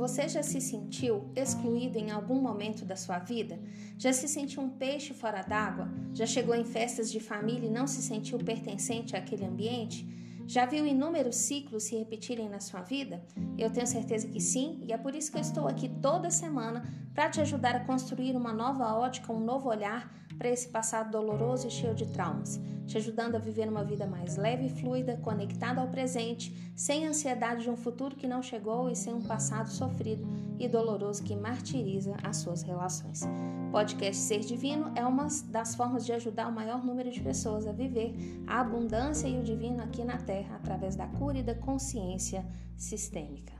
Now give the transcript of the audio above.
Você já se sentiu excluído em algum momento da sua vida? Já se sentiu um peixe fora d'água? Já chegou em festas de família e não se sentiu pertencente àquele ambiente? Já viu inúmeros ciclos se repetirem na sua vida? Eu tenho certeza que sim, e é por isso que eu estou aqui toda semana para te ajudar a construir uma nova ótica, um novo olhar para esse passado doloroso e cheio de traumas, te ajudando a viver uma vida mais leve e fluida, conectada ao presente, sem ansiedade de um futuro que não chegou e sem um passado sofrido e doloroso que martiriza as suas relações. Podcast Ser Divino é uma das formas de ajudar o maior número de pessoas a viver a abundância e o divino aqui na Terra através da cura e da consciência sistêmica.